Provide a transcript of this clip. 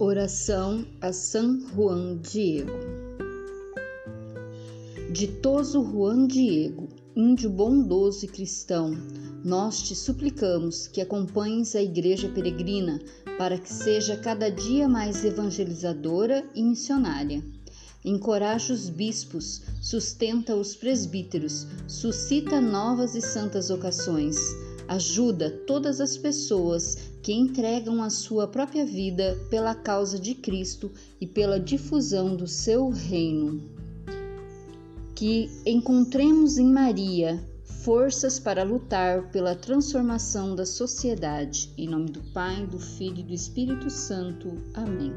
Oração a San Juan Diego. Ditoso Juan Diego, índio bondoso e cristão, nós te suplicamos que acompanhes a Igreja Peregrina para que seja cada dia mais evangelizadora e missionária. Encoraja os bispos, sustenta os presbíteros, suscita novas e santas ocasiões ajuda todas as pessoas que entregam a sua própria vida pela causa de Cristo e pela difusão do seu reino. Que encontremos em Maria forças para lutar pela transformação da sociedade. Em nome do Pai, do Filho e do Espírito Santo. Amém.